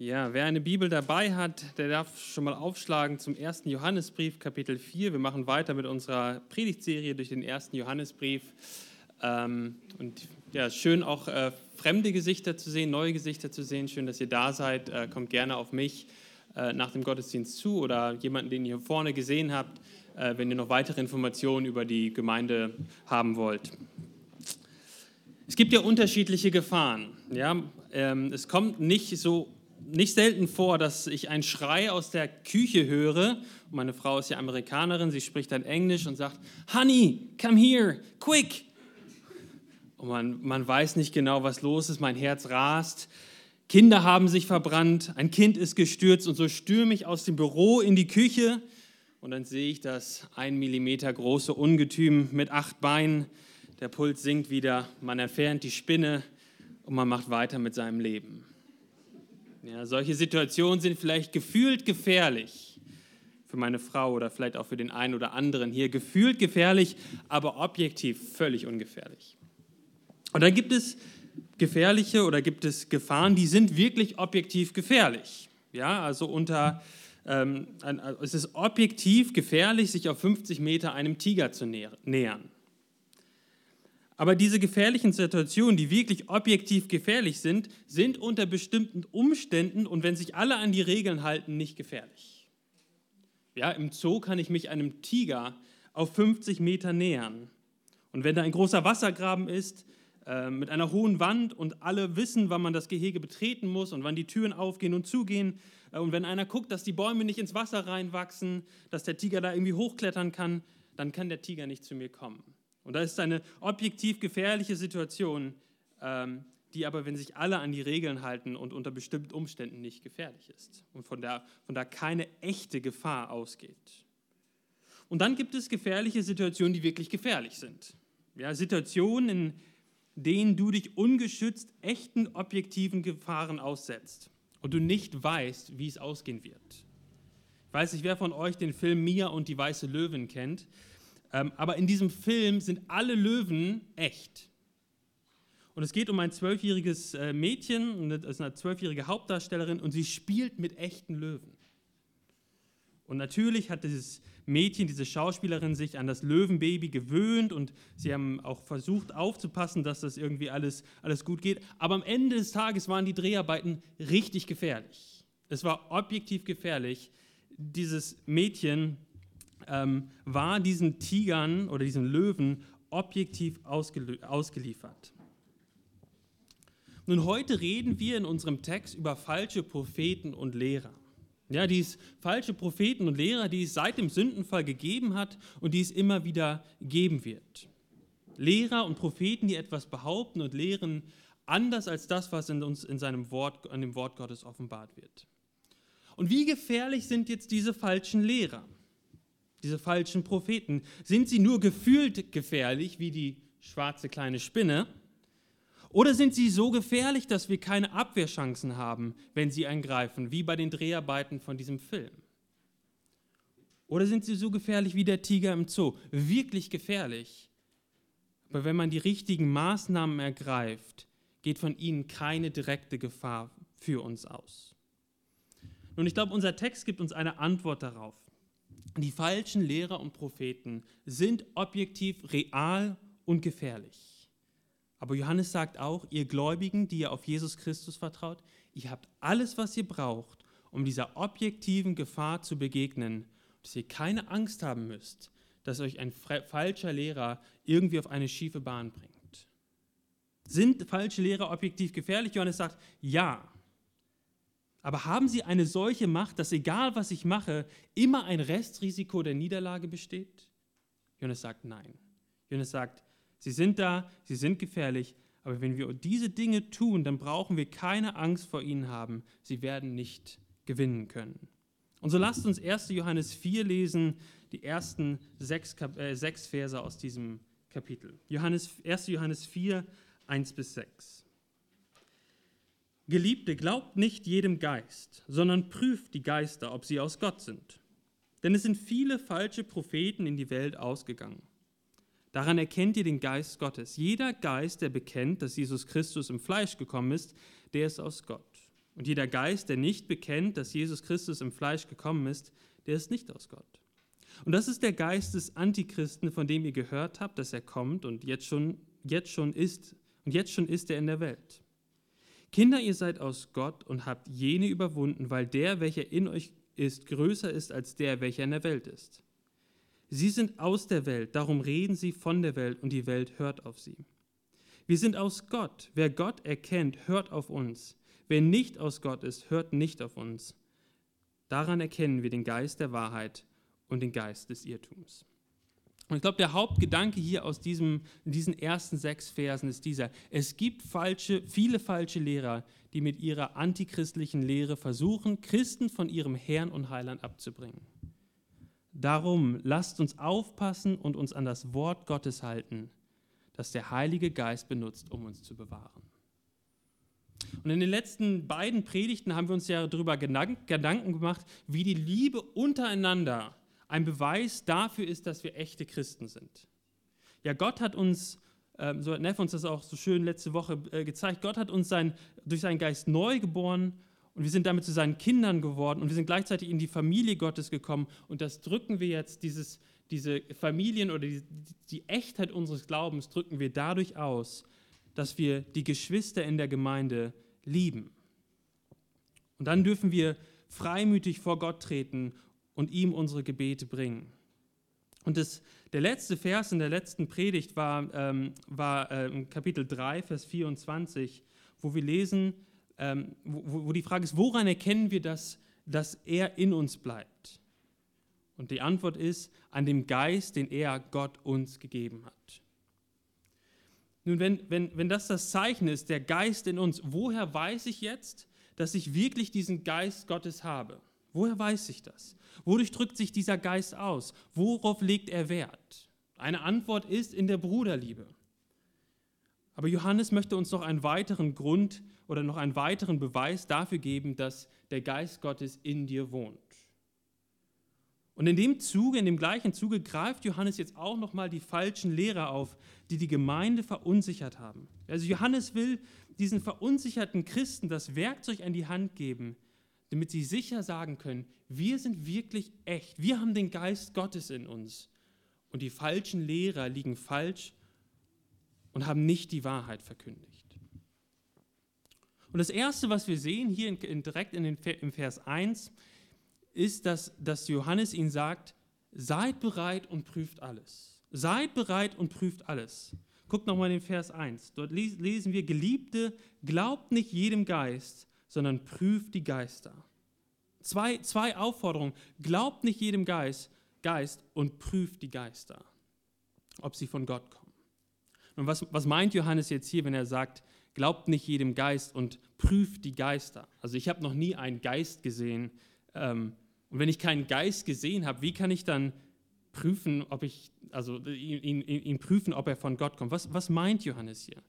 Ja, wer eine Bibel dabei hat, der darf schon mal aufschlagen zum ersten Johannesbrief, Kapitel 4. Wir machen weiter mit unserer Predigtserie durch den ersten Johannesbrief. Ähm, und ja, schön auch äh, fremde Gesichter zu sehen, neue Gesichter zu sehen. Schön, dass ihr da seid. Äh, kommt gerne auf mich äh, nach dem Gottesdienst zu oder jemanden, den ihr vorne gesehen habt, wenn ihr noch weitere Informationen über die Gemeinde haben wollt. Es gibt ja unterschiedliche Gefahren. Ja? Ähm, es kommt nicht so nicht selten vor, dass ich einen Schrei aus der Küche höre. Meine Frau ist ja Amerikanerin, sie spricht dann Englisch und sagt, Honey, come here, quick. Und man, man weiß nicht genau, was los ist, mein Herz rast. Kinder haben sich verbrannt, ein Kind ist gestürzt und so stürme ich aus dem Büro in die Küche und dann sehe ich das ein Millimeter große Ungetüm mit acht Beinen. Der Puls sinkt wieder, man entfernt die Spinne und man macht weiter mit seinem Leben. Ja, solche Situationen sind vielleicht gefühlt gefährlich für meine Frau oder vielleicht auch für den einen oder anderen hier. Gefühlt gefährlich, aber objektiv völlig ungefährlich. Und dann gibt es gefährliche oder gibt es Gefahren, die sind wirklich objektiv gefährlich. Ja, also unter, ähm, es ist objektiv gefährlich, sich auf 50 Meter einem Tiger zu nähern. Aber diese gefährlichen Situationen, die wirklich objektiv gefährlich sind, sind unter bestimmten Umständen und wenn sich alle an die Regeln halten, nicht gefährlich. Ja, Im Zoo kann ich mich einem Tiger auf 50 Meter nähern. Und wenn da ein großer Wassergraben ist, äh, mit einer hohen Wand und alle wissen, wann man das Gehege betreten muss und wann die Türen aufgehen und zugehen, äh, und wenn einer guckt, dass die Bäume nicht ins Wasser reinwachsen, dass der Tiger da irgendwie hochklettern kann, dann kann der Tiger nicht zu mir kommen. Und da ist eine objektiv gefährliche Situation, ähm, die aber, wenn sich alle an die Regeln halten und unter bestimmten Umständen nicht gefährlich ist und von da, von da keine echte Gefahr ausgeht. Und dann gibt es gefährliche Situationen, die wirklich gefährlich sind. Ja, Situationen, in denen du dich ungeschützt echten objektiven Gefahren aussetzt und du nicht weißt, wie es ausgehen wird. Ich weiß nicht, wer von euch den Film Mia und die weiße Löwin kennt. Ähm, aber in diesem Film sind alle Löwen echt. Und es geht um ein zwölfjähriges äh, Mädchen, das ist eine zwölfjährige Hauptdarstellerin, und sie spielt mit echten Löwen. Und natürlich hat dieses Mädchen, diese Schauspielerin, sich an das Löwenbaby gewöhnt und sie haben auch versucht aufzupassen, dass das irgendwie alles, alles gut geht. Aber am Ende des Tages waren die Dreharbeiten richtig gefährlich. Es war objektiv gefährlich, dieses Mädchen ähm, war diesen Tigern oder diesen Löwen objektiv ausgeliefert. Nun, heute reden wir in unserem Text über falsche Propheten und Lehrer. Ja, dies falsche Propheten und Lehrer, die es seit dem Sündenfall gegeben hat und die es immer wieder geben wird. Lehrer und Propheten, die etwas behaupten und lehren, anders als das, was in uns in seinem Wort, an dem Wort Gottes offenbart wird. Und wie gefährlich sind jetzt diese falschen Lehrer? Diese falschen Propheten? Sind sie nur gefühlt gefährlich wie die schwarze kleine Spinne? Oder sind sie so gefährlich, dass wir keine Abwehrchancen haben, wenn sie eingreifen, wie bei den Dreharbeiten von diesem Film? Oder sind sie so gefährlich wie der Tiger im Zoo? Wirklich gefährlich. Aber wenn man die richtigen Maßnahmen ergreift, geht von ihnen keine direkte Gefahr für uns aus. Nun, ich glaube, unser Text gibt uns eine Antwort darauf. Die falschen Lehrer und Propheten sind objektiv real und gefährlich. Aber Johannes sagt auch, ihr Gläubigen, die ihr auf Jesus Christus vertraut, ihr habt alles, was ihr braucht, um dieser objektiven Gefahr zu begegnen, dass ihr keine Angst haben müsst, dass euch ein falscher Lehrer irgendwie auf eine schiefe Bahn bringt. Sind falsche Lehrer objektiv gefährlich? Johannes sagt, ja. Aber haben sie eine solche Macht, dass egal was ich mache, immer ein Restrisiko der Niederlage besteht? Johannes sagt nein. Johannes sagt, sie sind da, sie sind gefährlich, aber wenn wir diese Dinge tun, dann brauchen wir keine Angst vor ihnen haben. Sie werden nicht gewinnen können. Und so lasst uns 1. Johannes 4 lesen, die ersten sechs, äh, sechs Verse aus diesem Kapitel. Johannes, 1. Johannes 4, 1 bis 6. Geliebte, glaubt nicht jedem Geist, sondern prüft die Geister, ob sie aus Gott sind. Denn es sind viele falsche Propheten in die Welt ausgegangen. Daran erkennt ihr den Geist Gottes. Jeder Geist, der bekennt, dass Jesus Christus im Fleisch gekommen ist, der ist aus Gott. Und jeder Geist, der nicht bekennt, dass Jesus Christus im Fleisch gekommen ist, der ist nicht aus Gott. Und das ist der Geist des Antichristen, von dem ihr gehört habt, dass er kommt und jetzt schon, jetzt schon ist, und jetzt schon ist er in der Welt. Kinder, ihr seid aus Gott und habt jene überwunden, weil der, welcher in euch ist, größer ist als der, welcher in der Welt ist. Sie sind aus der Welt, darum reden sie von der Welt und die Welt hört auf sie. Wir sind aus Gott. Wer Gott erkennt, hört auf uns. Wer nicht aus Gott ist, hört nicht auf uns. Daran erkennen wir den Geist der Wahrheit und den Geist des Irrtums. Und ich glaube, der Hauptgedanke hier aus diesem, diesen ersten sechs Versen ist dieser. Es gibt falsche, viele falsche Lehrer, die mit ihrer antichristlichen Lehre versuchen, Christen von ihrem Herrn und Heiland abzubringen. Darum lasst uns aufpassen und uns an das Wort Gottes halten, das der Heilige Geist benutzt, um uns zu bewahren. Und in den letzten beiden Predigten haben wir uns ja darüber Gedanken gemacht, wie die Liebe untereinander ein Beweis dafür ist, dass wir echte Christen sind. Ja, Gott hat uns, ähm, so hat Neff uns das auch so schön letzte Woche äh, gezeigt, Gott hat uns sein, durch seinen Geist neu geboren und wir sind damit zu seinen Kindern geworden und wir sind gleichzeitig in die Familie Gottes gekommen und das drücken wir jetzt, dieses, diese Familien oder die, die Echtheit unseres Glaubens drücken wir dadurch aus, dass wir die Geschwister in der Gemeinde lieben. Und dann dürfen wir freimütig vor Gott treten und ihm unsere Gebete bringen. Und das, der letzte Vers in der letzten Predigt war, ähm, war äh, Kapitel 3, Vers 24, wo wir lesen, ähm, wo, wo die Frage ist, woran erkennen wir, dass, dass er in uns bleibt? Und die Antwort ist, an dem Geist, den er Gott uns gegeben hat. Nun, wenn, wenn, wenn das das Zeichen ist, der Geist in uns, woher weiß ich jetzt, dass ich wirklich diesen Geist Gottes habe? Woher weiß ich das? Wodurch drückt sich dieser Geist aus? Worauf legt er Wert? Eine Antwort ist in der Bruderliebe. Aber Johannes möchte uns noch einen weiteren Grund oder noch einen weiteren Beweis dafür geben, dass der Geist Gottes in dir wohnt. Und in dem Zuge, in dem gleichen Zuge greift Johannes jetzt auch noch mal die falschen Lehrer auf, die die Gemeinde verunsichert haben. Also Johannes will diesen verunsicherten Christen das Werkzeug an die Hand geben, damit sie sicher sagen können, wir sind wirklich echt, wir haben den Geist Gottes in uns. Und die falschen Lehrer liegen falsch und haben nicht die Wahrheit verkündigt. Und das Erste, was wir sehen hier in, in, direkt in den, im Vers 1, ist, dass, dass Johannes ihnen sagt, seid bereit und prüft alles. Seid bereit und prüft alles. Guckt nochmal in den Vers 1. Dort lesen wir, Geliebte, glaubt nicht jedem Geist, sondern prüft die Geister. Zwei, zwei Aufforderungen. Glaubt nicht jedem Geist, Geist und prüft die Geister, ob sie von Gott kommen. Und was, was meint Johannes jetzt hier, wenn er sagt, glaubt nicht jedem Geist und prüft die Geister? Also ich habe noch nie einen Geist gesehen. Ähm, und wenn ich keinen Geist gesehen habe, wie kann ich dann prüfen, ob ich, also ihn, ihn, ihn prüfen, ob er von Gott kommt? Was, was meint Johannes hier?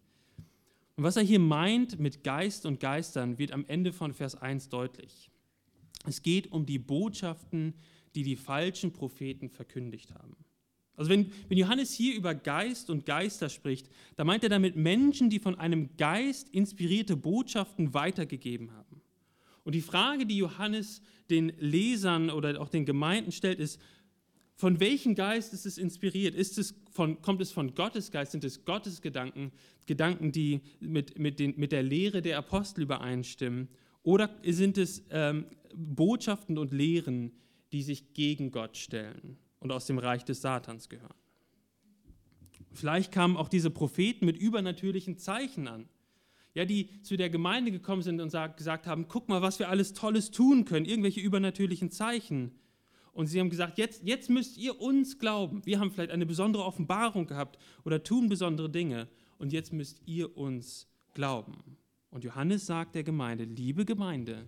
Und was er hier meint mit Geist und Geistern, wird am Ende von Vers 1 deutlich. Es geht um die Botschaften, die die falschen Propheten verkündigt haben. Also wenn, wenn Johannes hier über Geist und Geister spricht, da meint er damit Menschen, die von einem Geist inspirierte Botschaften weitergegeben haben. Und die Frage, die Johannes den Lesern oder auch den Gemeinden stellt, ist, von welchem Geist ist es inspiriert? Ist es von, kommt es von Gottes Geist? Sind es Gottes Gedanken, Gedanken, die mit, mit, den, mit der Lehre der Apostel übereinstimmen? Oder sind es ähm, Botschaften und Lehren, die sich gegen Gott stellen und aus dem Reich des Satans gehören? Vielleicht kamen auch diese Propheten mit übernatürlichen Zeichen an, ja, die zu der Gemeinde gekommen sind und sag, gesagt haben, guck mal, was wir alles Tolles tun können, irgendwelche übernatürlichen Zeichen. Und sie haben gesagt, jetzt, jetzt müsst ihr uns glauben. Wir haben vielleicht eine besondere Offenbarung gehabt oder tun besondere Dinge. Und jetzt müsst ihr uns glauben. Und Johannes sagt der Gemeinde, liebe Gemeinde,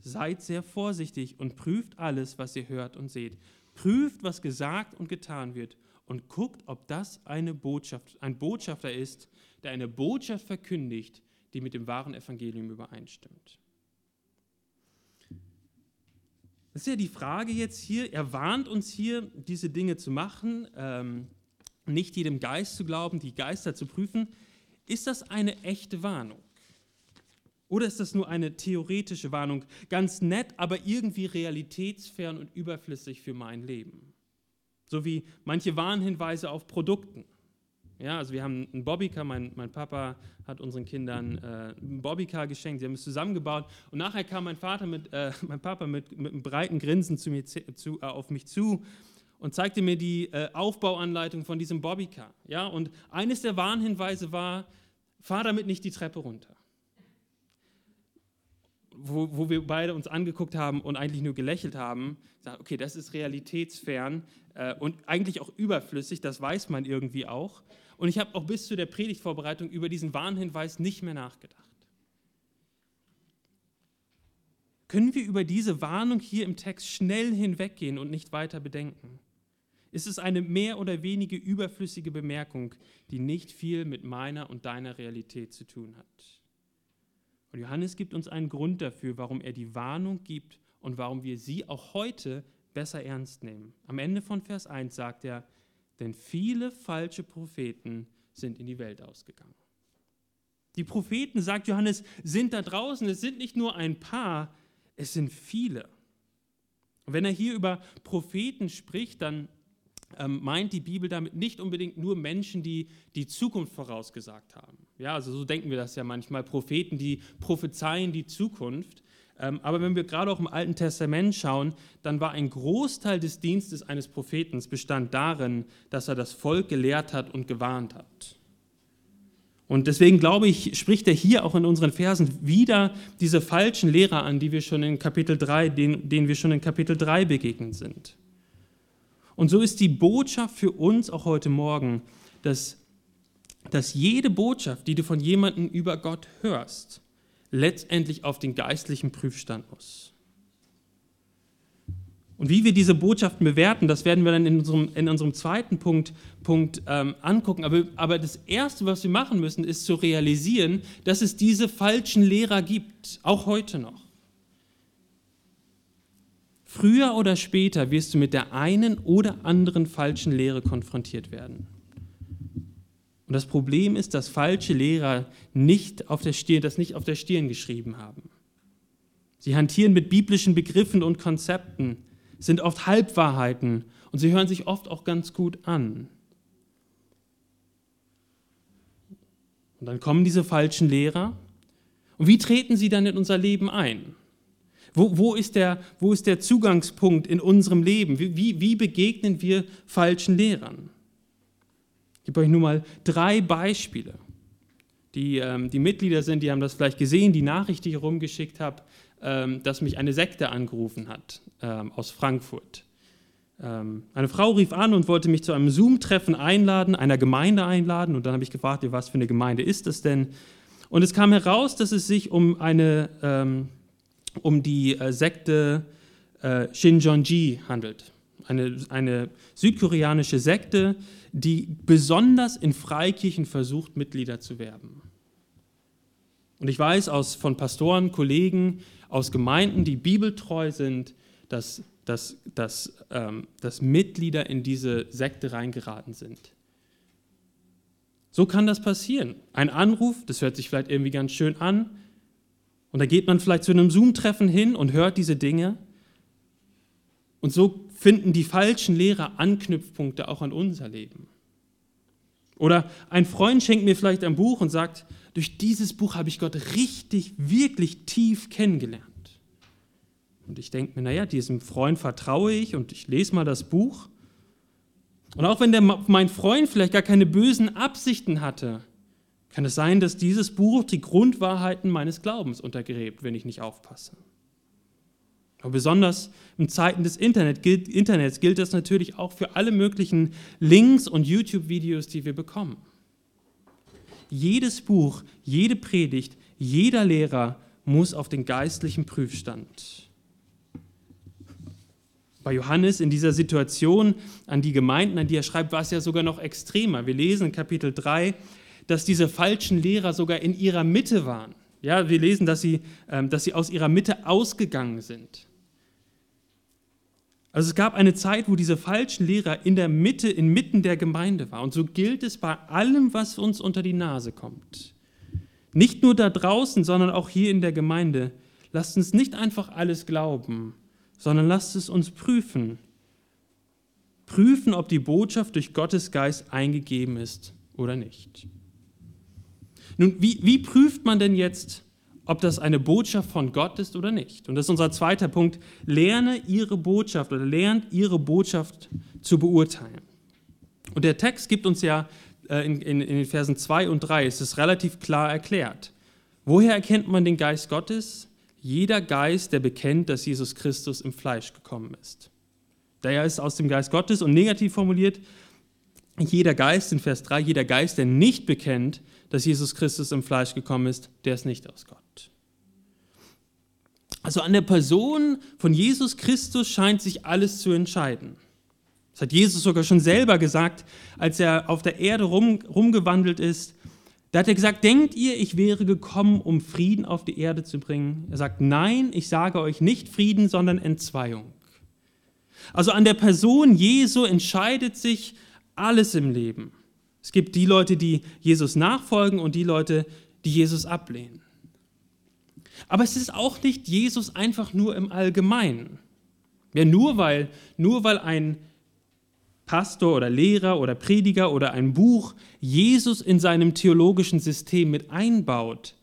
seid sehr vorsichtig und prüft alles, was ihr hört und seht. Prüft, was gesagt und getan wird und guckt, ob das eine Botschaft, ein Botschafter ist, der eine Botschaft verkündigt, die mit dem wahren Evangelium übereinstimmt. Das ist ja die Frage jetzt hier. Er warnt uns hier, diese Dinge zu machen, ähm, nicht jedem Geist zu glauben, die Geister zu prüfen. Ist das eine echte Warnung? Oder ist das nur eine theoretische Warnung, ganz nett, aber irgendwie realitätsfern und überflüssig für mein Leben? So wie manche Warnhinweise auf Produkten. Ja, also wir haben einen Bobbycar, mein, mein Papa hat unseren Kindern äh, einen Bobbycar geschenkt, sie haben es zusammengebaut und nachher kam mein Vater mit, äh, mein Papa mit, mit einem breiten Grinsen zu mir, zu, äh, auf mich zu und zeigte mir die äh, Aufbauanleitung von diesem Bobbycar. Ja, und eines der Warnhinweise war, fahr damit nicht die Treppe runter. Wo, wo wir beide uns angeguckt haben und eigentlich nur gelächelt haben, gesagt, okay, das ist realitätsfern äh, und eigentlich auch überflüssig, das weiß man irgendwie auch. Und ich habe auch bis zu der Predigtvorbereitung über diesen Warnhinweis nicht mehr nachgedacht. Können wir über diese Warnung hier im Text schnell hinweggehen und nicht weiter bedenken? Ist es eine mehr oder weniger überflüssige Bemerkung, die nicht viel mit meiner und deiner Realität zu tun hat? Und Johannes gibt uns einen Grund dafür, warum er die Warnung gibt und warum wir sie auch heute besser ernst nehmen. Am Ende von Vers 1 sagt er, denn viele falsche Propheten sind in die Welt ausgegangen. Die Propheten, sagt Johannes, sind da draußen. Es sind nicht nur ein paar, es sind viele. Und wenn er hier über Propheten spricht, dann ähm, meint die Bibel damit nicht unbedingt nur Menschen, die die Zukunft vorausgesagt haben. Ja, also so denken wir das ja manchmal, Propheten, die prophezeien die Zukunft. Ähm, aber wenn wir gerade auch im Alten Testament schauen, dann war ein Großteil des Dienstes eines Propheten bestand darin, dass er das Volk gelehrt hat und gewarnt hat. Und deswegen glaube ich, spricht er hier auch in unseren Versen wieder diese falschen Lehrer an, die wir schon in Kapitel 3, denen, denen wir schon in Kapitel 3 begegnet sind. Und so ist die Botschaft für uns auch heute Morgen, dass, dass jede Botschaft, die du von jemandem über Gott hörst, letztendlich auf den geistlichen Prüfstand muss. Und wie wir diese Botschaften bewerten, das werden wir dann in unserem, in unserem zweiten Punkt, Punkt ähm, angucken. Aber, aber das Erste, was wir machen müssen, ist zu realisieren, dass es diese falschen Lehrer gibt, auch heute noch. Früher oder später wirst du mit der einen oder anderen falschen Lehre konfrontiert werden. Und das Problem ist, dass falsche Lehrer nicht auf der Stirn, das nicht auf der Stirn geschrieben haben. Sie hantieren mit biblischen Begriffen und Konzepten, sind oft Halbwahrheiten und sie hören sich oft auch ganz gut an. Und dann kommen diese falschen Lehrer. Und wie treten sie dann in unser Leben ein? Wo, wo, ist, der, wo ist der Zugangspunkt in unserem Leben? Wie, wie begegnen wir falschen Lehrern? Gebe euch nur mal drei Beispiele. Die, ähm, die Mitglieder sind, die haben das vielleicht gesehen, die Nachricht, die ich rumgeschickt habe, ähm, dass mich eine Sekte angerufen hat ähm, aus Frankfurt. Ähm, eine Frau rief an und wollte mich zu einem Zoom-Treffen einladen, einer Gemeinde einladen. Und dann habe ich gefragt, was für eine Gemeinde ist das denn? Und es kam heraus, dass es sich um eine ähm, um die äh, Sekte äh, Shinjonji handelt. Eine, eine südkoreanische Sekte, die besonders in Freikirchen versucht, Mitglieder zu werben. Und ich weiß aus, von Pastoren, Kollegen, aus Gemeinden, die bibeltreu sind, dass, dass, dass, ähm, dass Mitglieder in diese Sekte reingeraten sind. So kann das passieren. Ein Anruf, das hört sich vielleicht irgendwie ganz schön an, und da geht man vielleicht zu einem Zoom-Treffen hin und hört diese Dinge. Und so finden die falschen Lehrer Anknüpfpunkte auch an unser Leben. Oder ein Freund schenkt mir vielleicht ein Buch und sagt, durch dieses Buch habe ich Gott richtig, wirklich tief kennengelernt. Und ich denke mir, naja, diesem Freund vertraue ich und ich lese mal das Buch. Und auch wenn der, mein Freund vielleicht gar keine bösen Absichten hatte, kann es sein, dass dieses Buch die Grundwahrheiten meines Glaubens untergräbt, wenn ich nicht aufpasse. Aber besonders in Zeiten des Internet gilt, Internets gilt das natürlich auch für alle möglichen Links und YouTube-Videos, die wir bekommen. Jedes Buch, jede Predigt, jeder Lehrer muss auf den geistlichen Prüfstand. Bei Johannes in dieser Situation an die Gemeinden, an die er schreibt, war es ja sogar noch extremer. Wir lesen in Kapitel 3, dass diese falschen Lehrer sogar in ihrer Mitte waren. Ja, wir lesen, dass sie, ähm, dass sie aus ihrer Mitte ausgegangen sind. Also es gab eine Zeit, wo diese falschen Lehrer in der Mitte, inmitten der Gemeinde waren. Und so gilt es bei allem, was uns unter die Nase kommt, Nicht nur da draußen, sondern auch hier in der Gemeinde. Lasst uns nicht einfach alles glauben, sondern lasst es uns prüfen. Prüfen, ob die Botschaft durch Gottes Geist eingegeben ist oder nicht. Nun, wie, wie prüft man denn jetzt, ob das eine Botschaft von Gott ist oder nicht? Und das ist unser zweiter Punkt. Lerne ihre Botschaft oder lernt ihre Botschaft zu beurteilen. Und der Text gibt uns ja äh, in, in, in den Versen 2 und 3, es ist relativ klar erklärt. Woher erkennt man den Geist Gottes? Jeder Geist, der bekennt, dass Jesus Christus im Fleisch gekommen ist. Daher ist aus dem Geist Gottes und negativ formuliert, jeder Geist, in Vers 3, jeder Geist, der nicht bekennt, dass Jesus Christus im Fleisch gekommen ist, der ist nicht aus Gott. Also an der Person von Jesus Christus scheint sich alles zu entscheiden. Das hat Jesus sogar schon selber gesagt, als er auf der Erde rum, rumgewandelt ist. Da hat er gesagt, denkt ihr, ich wäre gekommen, um Frieden auf die Erde zu bringen? Er sagt, nein, ich sage euch nicht Frieden, sondern Entzweiung. Also an der Person Jesu entscheidet sich alles im Leben. Es gibt die Leute, die Jesus nachfolgen und die Leute, die Jesus ablehnen. Aber es ist auch nicht Jesus einfach nur im Allgemeinen. Ja, nur weil, nur weil ein Pastor oder Lehrer oder Prediger oder ein Buch Jesus in seinem theologischen System mit einbaut,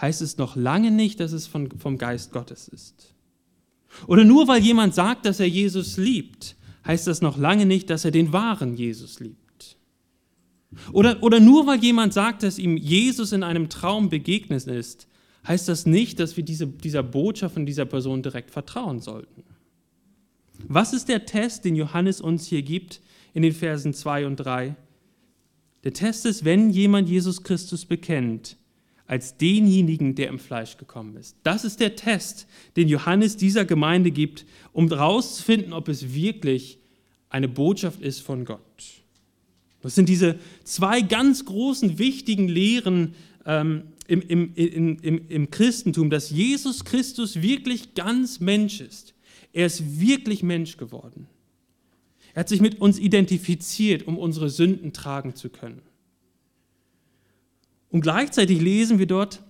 heißt es noch lange nicht, dass es von, vom Geist Gottes ist. Oder nur weil jemand sagt, dass er Jesus liebt, heißt das noch lange nicht, dass er den wahren Jesus liebt. Oder, oder nur weil jemand sagt, dass ihm Jesus in einem Traum begegnet ist, heißt das nicht, dass wir diese, dieser Botschaft von dieser Person direkt vertrauen sollten. Was ist der Test, den Johannes uns hier gibt in den Versen 2 und 3? Der Test ist, wenn jemand Jesus Christus bekennt, als denjenigen, der im Fleisch gekommen ist. Das ist der Test, den Johannes dieser Gemeinde gibt, um herauszufinden, ob es wirklich eine Botschaft ist von Gott. Das sind diese zwei ganz großen, wichtigen Lehren ähm, im, im, im, im Christentum, dass Jesus Christus wirklich ganz Mensch ist. Er ist wirklich Mensch geworden. Er hat sich mit uns identifiziert, um unsere Sünden tragen zu können. Und gleichzeitig lesen wir dort,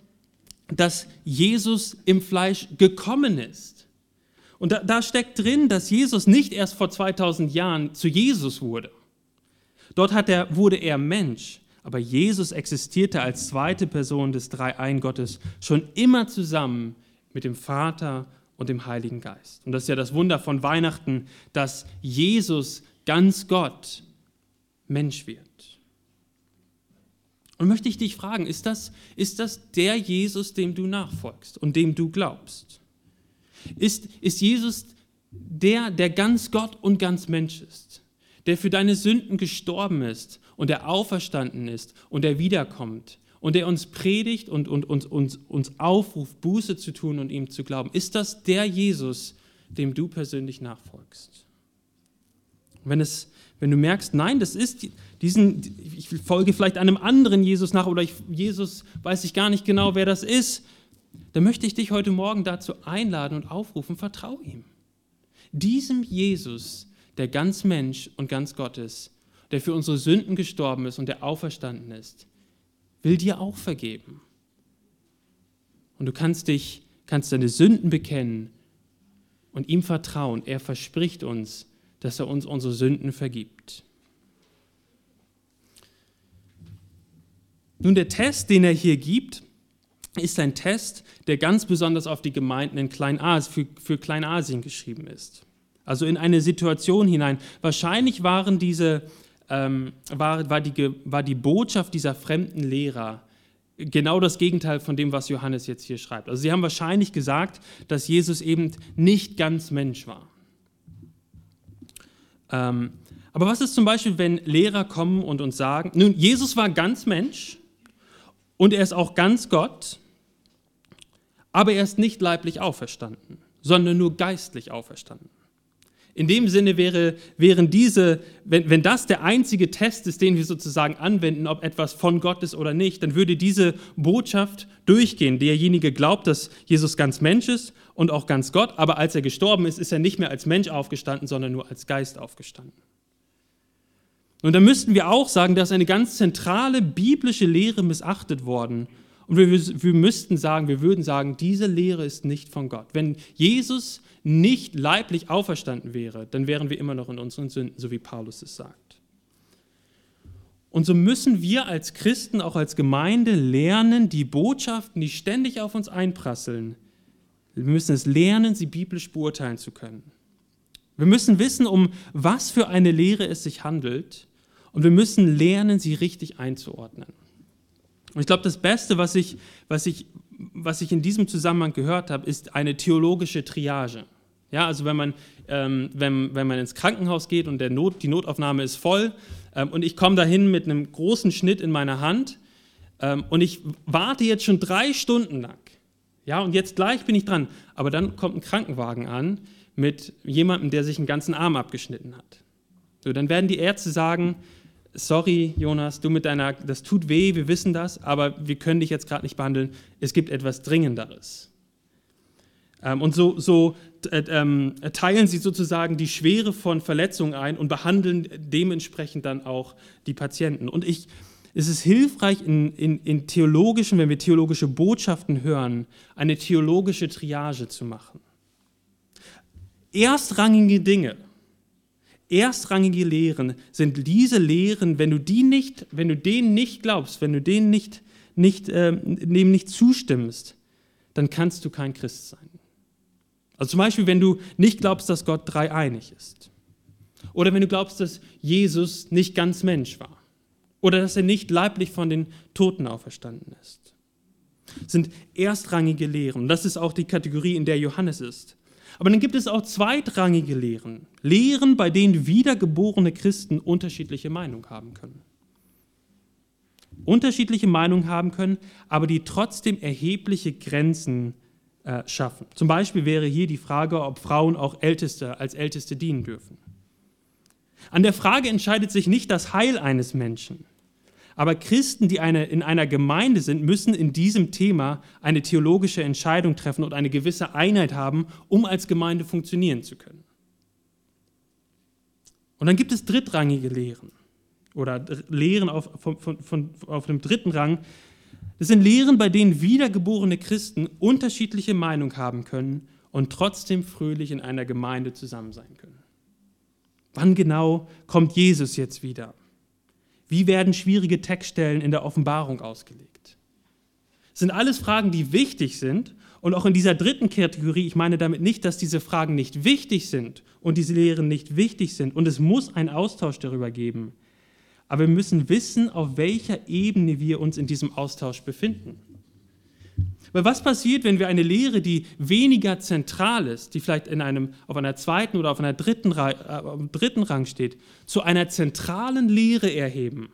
dass Jesus im Fleisch gekommen ist. Und da, da, steckt drin, dass Jesus nicht erst vor 2000 Jahren zu Jesus wurde. Dort er, wurde er Mensch. Aber Jesus existierte als zweite Person des Dreiein-Gottes schon immer zusammen mit dem Vater und dem Heiligen Geist. Und das ist ja das Wunder von Weihnachten, dass Jesus ganz Gott Mensch wird. Und möchte ich dich fragen, ist das, ist das der Jesus, dem du nachfolgst und dem du glaubst? Ist, ist Jesus der, der ganz Gott und ganz Mensch ist, der für deine Sünden gestorben ist und der auferstanden ist und der wiederkommt und der uns predigt und, und, und uns, uns aufruft, Buße zu tun und ihm zu glauben. Ist das der Jesus, dem du persönlich nachfolgst? Wenn, es, wenn du merkst, nein, das ist diesen, ich folge vielleicht einem anderen Jesus nach oder ich, Jesus weiß ich gar nicht genau, wer das ist, dann möchte ich dich heute Morgen dazu einladen und aufrufen, vertrau ihm. Diesem Jesus, der ganz Mensch und ganz Gott ist, der für unsere Sünden gestorben ist und der auferstanden ist, will dir auch vergeben. Und du kannst dich, kannst deine Sünden bekennen und ihm vertrauen. Er verspricht uns, dass er uns unsere Sünden vergibt. Nun, der Test, den er hier gibt, ist ein Test, der ganz besonders auf die Gemeinden in Kleinasien, für, für Kleinasien geschrieben ist. Also in eine Situation hinein. Wahrscheinlich waren diese ähm, war, war, die, war die Botschaft dieser fremden Lehrer genau das Gegenteil von dem, was Johannes jetzt hier schreibt. Also sie haben wahrscheinlich gesagt, dass Jesus eben nicht ganz Mensch war. Ähm, aber was ist zum Beispiel, wenn Lehrer kommen und uns sagen, nun, Jesus war ganz Mensch und er ist auch ganz Gott, aber er ist nicht leiblich auferstanden, sondern nur geistlich auferstanden. In dem Sinne wäre, wären diese, wenn, wenn das der einzige Test ist, den wir sozusagen anwenden, ob etwas von Gott ist oder nicht, dann würde diese Botschaft durchgehen. Derjenige glaubt, dass Jesus ganz Mensch ist und auch ganz Gott, aber als er gestorben ist, ist er nicht mehr als Mensch aufgestanden, sondern nur als Geist aufgestanden. Und da müssten wir auch sagen, dass eine ganz zentrale biblische Lehre missachtet worden Und wir, wir müssten sagen, wir würden sagen, diese Lehre ist nicht von Gott. Wenn Jesus nicht leiblich auferstanden wäre, dann wären wir immer noch in unseren Sünden, so wie Paulus es sagt. Und so müssen wir als Christen, auch als Gemeinde lernen, die Botschaften, die ständig auf uns einprasseln, wir müssen es lernen, sie biblisch beurteilen zu können. Wir müssen wissen, um was für eine Lehre es sich handelt und wir müssen lernen, sie richtig einzuordnen. Und ich glaube, das Beste, was ich, was, ich, was ich in diesem Zusammenhang gehört habe, ist eine theologische Triage. Ja, also wenn man, ähm, wenn, wenn man ins Krankenhaus geht und der Not, die Notaufnahme ist voll ähm, und ich komme dahin mit einem großen Schnitt in meiner Hand ähm, und ich warte jetzt schon drei Stunden lang. Ja, und jetzt gleich bin ich dran. Aber dann kommt ein Krankenwagen an mit jemandem, der sich einen ganzen Arm abgeschnitten hat. So, dann werden die Ärzte sagen, sorry Jonas, du mit deiner, das tut weh, wir wissen das, aber wir können dich jetzt gerade nicht behandeln, es gibt etwas Dringenderes. Ähm, und so, so äh, ähm, teilen sie sozusagen die Schwere von Verletzungen ein und behandeln dementsprechend dann auch die Patienten. Und ich, es ist hilfreich in, in, in theologischen, wenn wir theologische Botschaften hören, eine theologische Triage zu machen. Erstrangige Dinge, erstrangige Lehren sind diese Lehren, wenn du die nicht, wenn du denen nicht glaubst, wenn du denen nicht, nicht, äh, dem nicht zustimmst, dann kannst du kein Christ sein. Also zum Beispiel, wenn du nicht glaubst, dass Gott dreieinig ist. Oder wenn du glaubst, dass Jesus nicht ganz Mensch war. Oder dass er nicht leiblich von den Toten auferstanden ist. Das sind erstrangige Lehren. Das ist auch die Kategorie, in der Johannes ist. Aber dann gibt es auch zweitrangige Lehren. Lehren, bei denen wiedergeborene Christen unterschiedliche Meinungen haben können. Unterschiedliche Meinungen haben können, aber die trotzdem erhebliche Grenzen äh, schaffen. Zum Beispiel wäre hier die Frage, ob Frauen auch Älteste als Älteste dienen dürfen. An der Frage entscheidet sich nicht das Heil eines Menschen. Aber Christen, die eine, in einer Gemeinde sind, müssen in diesem Thema eine theologische Entscheidung treffen und eine gewisse Einheit haben, um als Gemeinde funktionieren zu können. Und dann gibt es drittrangige Lehren oder Lehren auf, von, von, von, auf dem dritten Rang. Das sind Lehren, bei denen wiedergeborene Christen unterschiedliche Meinungen haben können und trotzdem fröhlich in einer Gemeinde zusammen sein können. Wann genau kommt Jesus jetzt wieder? Wie werden schwierige Textstellen in der Offenbarung ausgelegt? Das sind alles Fragen, die wichtig sind. Und auch in dieser dritten Kategorie, ich meine damit nicht, dass diese Fragen nicht wichtig sind und diese Lehren nicht wichtig sind. Und es muss einen Austausch darüber geben. Aber wir müssen wissen, auf welcher Ebene wir uns in diesem Austausch befinden. Weil was passiert, wenn wir eine Lehre, die weniger zentral ist, die vielleicht in einem, auf einer zweiten oder auf einer dritten, äh, dritten Rang steht, zu einer zentralen Lehre erheben?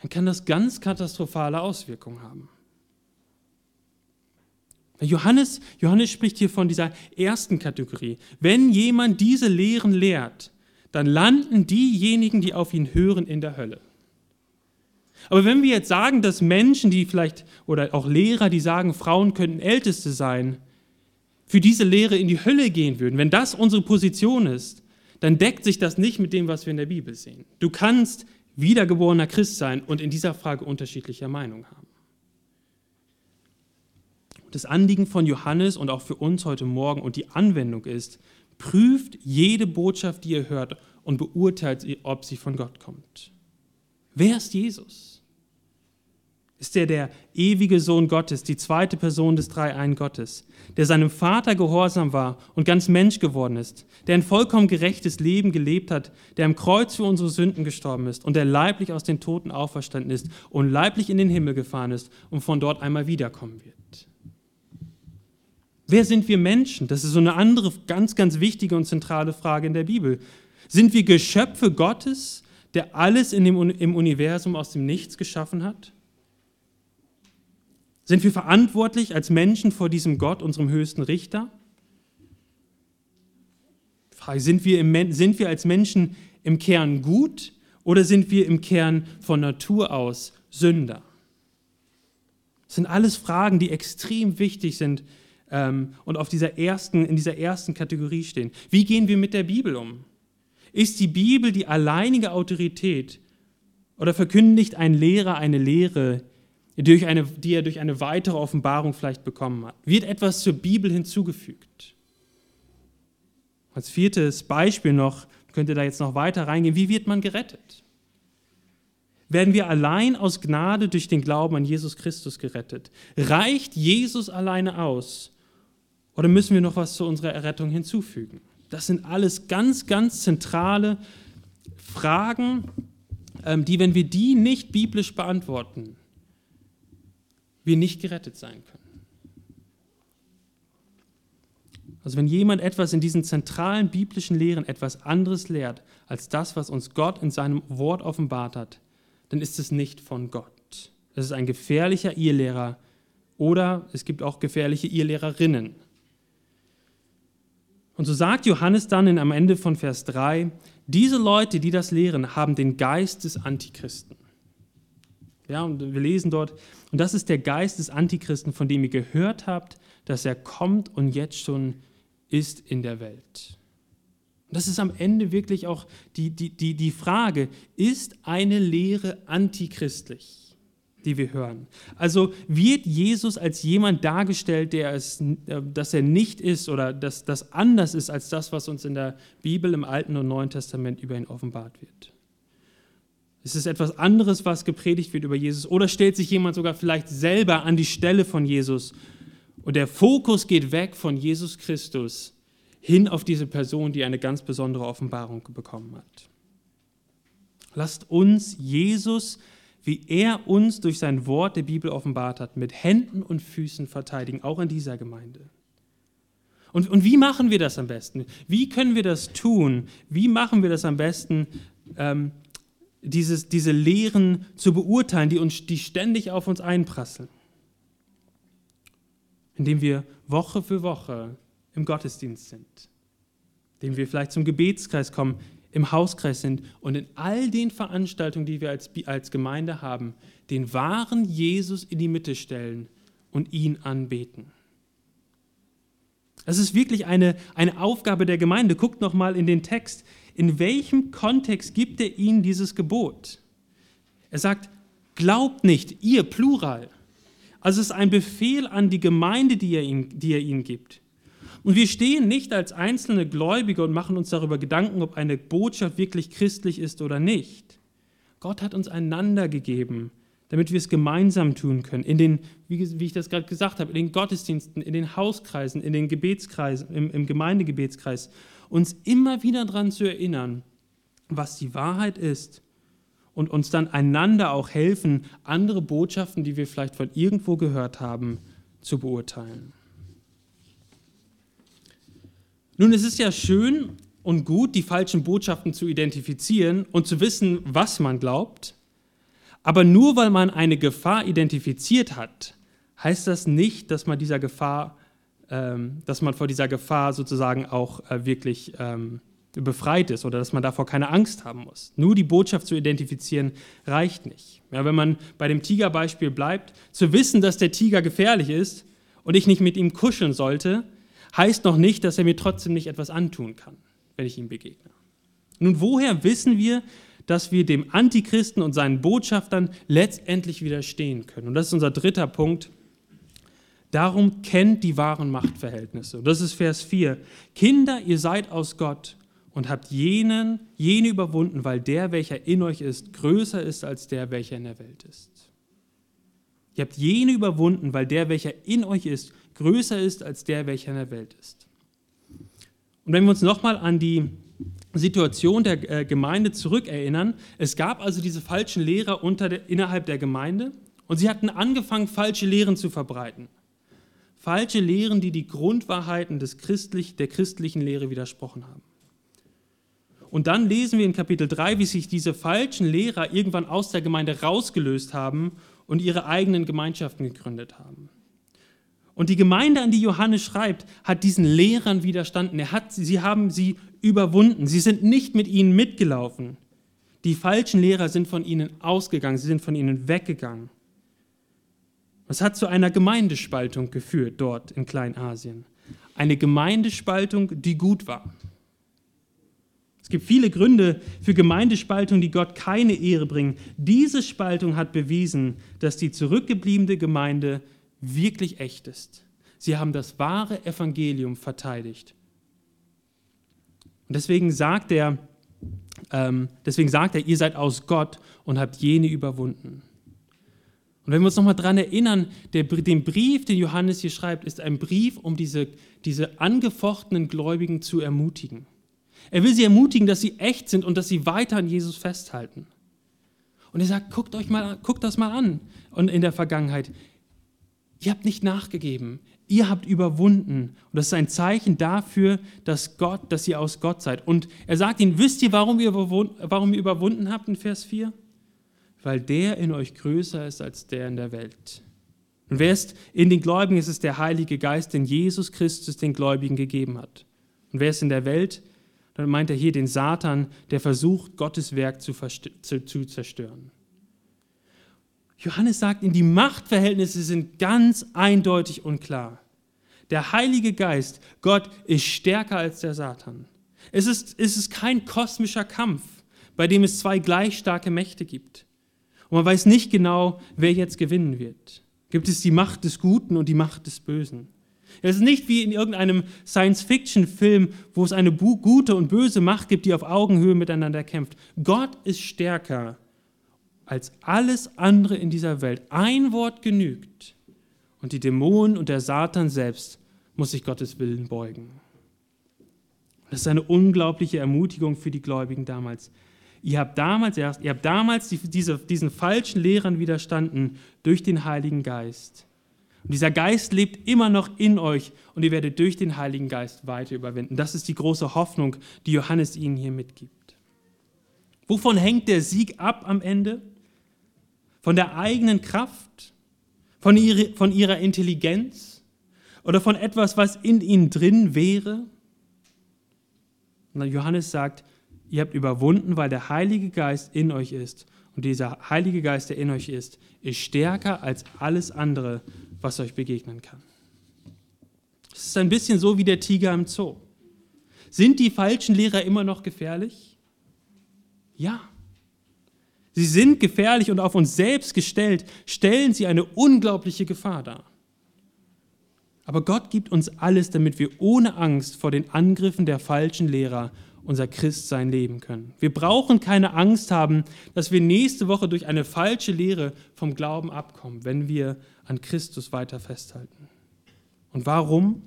Dann kann das ganz katastrophale Auswirkungen haben. Johannes, Johannes spricht hier von dieser ersten Kategorie. Wenn jemand diese Lehren lehrt, dann landen diejenigen, die auf ihn hören, in der Hölle. Aber wenn wir jetzt sagen, dass Menschen, die vielleicht, oder auch Lehrer, die sagen, Frauen könnten Älteste sein, für diese Lehre in die Hölle gehen würden, wenn das unsere Position ist, dann deckt sich das nicht mit dem, was wir in der Bibel sehen. Du kannst wiedergeborener Christ sein und in dieser Frage unterschiedlicher Meinung haben. Das Anliegen von Johannes und auch für uns heute Morgen und die Anwendung ist, prüft jede Botschaft, die ihr hört und beurteilt, ob sie von Gott kommt. Wer ist Jesus? Ist er der ewige Sohn Gottes, die zweite Person des Dreiein Gottes, der seinem Vater gehorsam war und ganz Mensch geworden ist, der ein vollkommen gerechtes Leben gelebt hat, der am Kreuz für unsere Sünden gestorben ist und der leiblich aus den Toten auferstanden ist und leiblich in den Himmel gefahren ist und von dort einmal wiederkommen wird. Wer sind wir Menschen? Das ist so eine andere ganz, ganz wichtige und zentrale Frage in der Bibel. Sind wir Geschöpfe Gottes, der alles in dem, im Universum aus dem Nichts geschaffen hat? Sind wir verantwortlich als Menschen vor diesem Gott, unserem höchsten Richter? Sind wir, im, sind wir als Menschen im Kern gut oder sind wir im Kern von Natur aus Sünder? Das sind alles Fragen, die extrem wichtig sind ähm, und auf dieser ersten, in dieser ersten Kategorie stehen. Wie gehen wir mit der Bibel um? Ist die Bibel die alleinige Autorität oder verkündigt ein Lehrer eine Lehre, durch eine, die er durch eine weitere Offenbarung vielleicht bekommen hat. Wird etwas zur Bibel hinzugefügt. Als viertes Beispiel noch, könnt ihr da jetzt noch weiter reingehen, wie wird man gerettet? Werden wir allein aus Gnade durch den Glauben an Jesus Christus gerettet? Reicht Jesus alleine aus? Oder müssen wir noch was zu unserer Errettung hinzufügen? Das sind alles ganz, ganz zentrale Fragen, ähm, die, wenn wir die nicht biblisch beantworten, wir nicht gerettet sein können. Also wenn jemand etwas in diesen zentralen biblischen Lehren etwas anderes lehrt als das, was uns Gott in seinem Wort offenbart hat, dann ist es nicht von Gott. Es ist ein gefährlicher Irrlehrer oder es gibt auch gefährliche Irrlehrerinnen. Und so sagt Johannes dann in, am Ende von Vers 3, diese Leute, die das lehren, haben den Geist des Antichristen. Ja, und wir lesen dort, und das ist der Geist des Antichristen, von dem ihr gehört habt, dass er kommt und jetzt schon ist in der Welt. Und das ist am Ende wirklich auch die, die, die, die Frage, ist eine Lehre antichristlich, die wir hören? Also wird Jesus als jemand dargestellt, der es, äh, dass er nicht ist oder dass das anders ist als das, was uns in der Bibel im Alten und Neuen Testament über ihn offenbart wird? Ist es etwas anderes, was gepredigt wird über Jesus? Oder stellt sich jemand sogar vielleicht selber an die Stelle von Jesus und der Fokus geht weg von Jesus Christus hin auf diese Person, die eine ganz besondere Offenbarung bekommen hat. Lasst uns Jesus, wie er uns durch sein Wort der Bibel offenbart hat, mit Händen und Füßen verteidigen, auch in dieser Gemeinde. Und, und wie machen wir das am besten? Wie können wir das tun? Wie machen wir das am besten, ähm, dieses, diese Lehren zu beurteilen, die, uns, die ständig auf uns einprasseln? indem wir Woche für Woche im Gottesdienst sind, indem wir vielleicht zum Gebetskreis kommen, im Hauskreis sind und in all den Veranstaltungen, die wir als, als Gemeinde haben, den wahren Jesus in die Mitte stellen und ihn anbeten. Es ist wirklich eine, eine Aufgabe der Gemeinde. Guckt nochmal in den Text. In welchem Kontext gibt er ihnen dieses Gebot? Er sagt, glaubt nicht, ihr Plural. Also es ist ein Befehl an die Gemeinde, die er, ihnen, die er ihnen gibt. Und wir stehen nicht als einzelne Gläubige und machen uns darüber Gedanken, ob eine Botschaft wirklich christlich ist oder nicht. Gott hat uns einander gegeben, damit wir es gemeinsam tun können. In den, wie, wie ich das gerade gesagt habe, in den Gottesdiensten, in den Hauskreisen, in den Gebetskreisen, im, im Gemeindegebetskreis, uns immer wieder daran zu erinnern, was die Wahrheit ist und uns dann einander auch helfen, andere Botschaften, die wir vielleicht von irgendwo gehört haben, zu beurteilen. Nun, es ist ja schön und gut, die falschen Botschaften zu identifizieren und zu wissen, was man glaubt. Aber nur weil man eine Gefahr identifiziert hat, heißt das nicht, dass man dieser Gefahr, ähm, dass man vor dieser Gefahr sozusagen auch äh, wirklich ähm, befreit ist oder dass man davor keine Angst haben muss. Nur die Botschaft zu identifizieren reicht nicht. Ja, wenn man bei dem Tigerbeispiel bleibt, zu wissen, dass der Tiger gefährlich ist und ich nicht mit ihm kuscheln sollte, heißt noch nicht, dass er mir trotzdem nicht etwas antun kann, wenn ich ihm begegne. Nun, woher wissen wir, dass wir dem Antichristen und seinen Botschaftern letztendlich widerstehen können? Und das ist unser dritter Punkt. Darum kennt die wahren Machtverhältnisse. Und das ist Vers 4. Kinder, ihr seid aus Gott und habt jenen, jene überwunden, weil der, welcher in euch ist, größer ist als der, welcher in der Welt ist. Ihr habt jene überwunden, weil der, welcher in euch ist, größer ist als der, welcher in der Welt ist. Und wenn wir uns nochmal an die Situation der äh, Gemeinde zurückerinnern, es gab also diese falschen Lehrer unter der, innerhalb der Gemeinde und sie hatten angefangen, falsche Lehren zu verbreiten. Falsche Lehren, die die Grundwahrheiten des Christlich, der christlichen Lehre widersprochen haben. Und dann lesen wir in Kapitel 3, wie sich diese falschen Lehrer irgendwann aus der Gemeinde rausgelöst haben und ihre eigenen Gemeinschaften gegründet haben. Und die Gemeinde, an die Johannes schreibt, hat diesen Lehrern widerstanden. Er hat, sie haben sie überwunden. Sie sind nicht mit ihnen mitgelaufen. Die falschen Lehrer sind von ihnen ausgegangen, sie sind von ihnen weggegangen. Es hat zu einer Gemeindespaltung geführt dort in Kleinasien. Eine Gemeindespaltung, die gut war. Es gibt viele Gründe für Gemeindespaltung, die Gott keine Ehre bringen. Diese Spaltung hat bewiesen, dass die zurückgebliebene Gemeinde wirklich echt ist. Sie haben das wahre Evangelium verteidigt. Und deswegen sagt er, ähm, deswegen sagt er, ihr seid aus Gott und habt jene überwunden. Und wenn wir uns nochmal daran erinnern, der, den Brief, den Johannes hier schreibt, ist ein Brief, um diese, diese angefochtenen Gläubigen zu ermutigen. Er will sie ermutigen, dass sie echt sind und dass sie weiter an Jesus festhalten. Und er sagt, guckt euch mal, guckt das mal an. Und in der Vergangenheit, ihr habt nicht nachgegeben, ihr habt überwunden. Und das ist ein Zeichen dafür, dass Gott, dass ihr aus Gott seid. Und er sagt ihnen, wisst ihr, warum ihr, warum ihr überwunden habt in Vers 4? Weil der in euch größer ist als der in der Welt. Und wer ist in den Gläubigen, ist es der Heilige Geist, den Jesus Christus den Gläubigen gegeben hat. Und wer ist in der Welt? dann meint er hier den Satan, der versucht, Gottes Werk zu, zu, zu zerstören. Johannes sagt ihnen, die Machtverhältnisse sind ganz eindeutig und klar. Der Heilige Geist, Gott, ist stärker als der Satan. Es ist, es ist kein kosmischer Kampf, bei dem es zwei gleich starke Mächte gibt. Und man weiß nicht genau, wer jetzt gewinnen wird. Gibt es die Macht des Guten und die Macht des Bösen? Es ist nicht wie in irgendeinem Science-Fiction-Film, wo es eine gute und böse Macht gibt, die auf Augenhöhe miteinander kämpft. Gott ist stärker als alles andere in dieser Welt. Ein Wort genügt. Und die Dämonen und der Satan selbst muss sich Gottes Willen beugen. Das ist eine unglaubliche Ermutigung für die Gläubigen damals. Ihr habt damals erst, ihr habt damals die, diese, diesen falschen Lehrern widerstanden durch den Heiligen Geist. Und dieser Geist lebt immer noch in euch und ihr werdet durch den Heiligen Geist weiter überwinden. Das ist die große Hoffnung, die Johannes ihnen hier mitgibt. Wovon hängt der Sieg ab am Ende? Von der eigenen Kraft? Von ihrer, von ihrer Intelligenz? Oder von etwas, was in ihnen drin wäre? Und Johannes sagt, ihr habt überwunden, weil der Heilige Geist in euch ist. Und dieser Heilige Geist, der in euch ist, ist stärker als alles andere, was euch begegnen kann. Es ist ein bisschen so wie der Tiger im Zoo. Sind die falschen Lehrer immer noch gefährlich? Ja. Sie sind gefährlich und auf uns selbst gestellt, stellen sie eine unglaubliche Gefahr dar. Aber Gott gibt uns alles, damit wir ohne Angst vor den Angriffen der falschen Lehrer unser Christsein leben können. Wir brauchen keine Angst haben, dass wir nächste Woche durch eine falsche Lehre vom Glauben abkommen, wenn wir an Christus weiter festhalten. Und warum?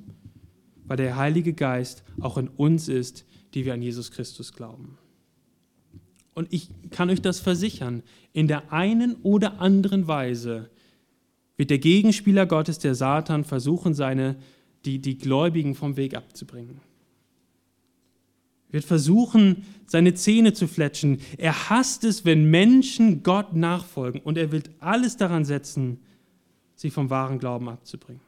Weil der Heilige Geist auch in uns ist, die wir an Jesus Christus glauben. Und ich kann euch das versichern, in der einen oder anderen Weise wird der Gegenspieler Gottes, der Satan, versuchen, seine, die, die Gläubigen vom Weg abzubringen wird versuchen, seine Zähne zu fletschen. Er hasst es, wenn Menschen Gott nachfolgen und er will alles daran setzen, sie vom wahren Glauben abzubringen.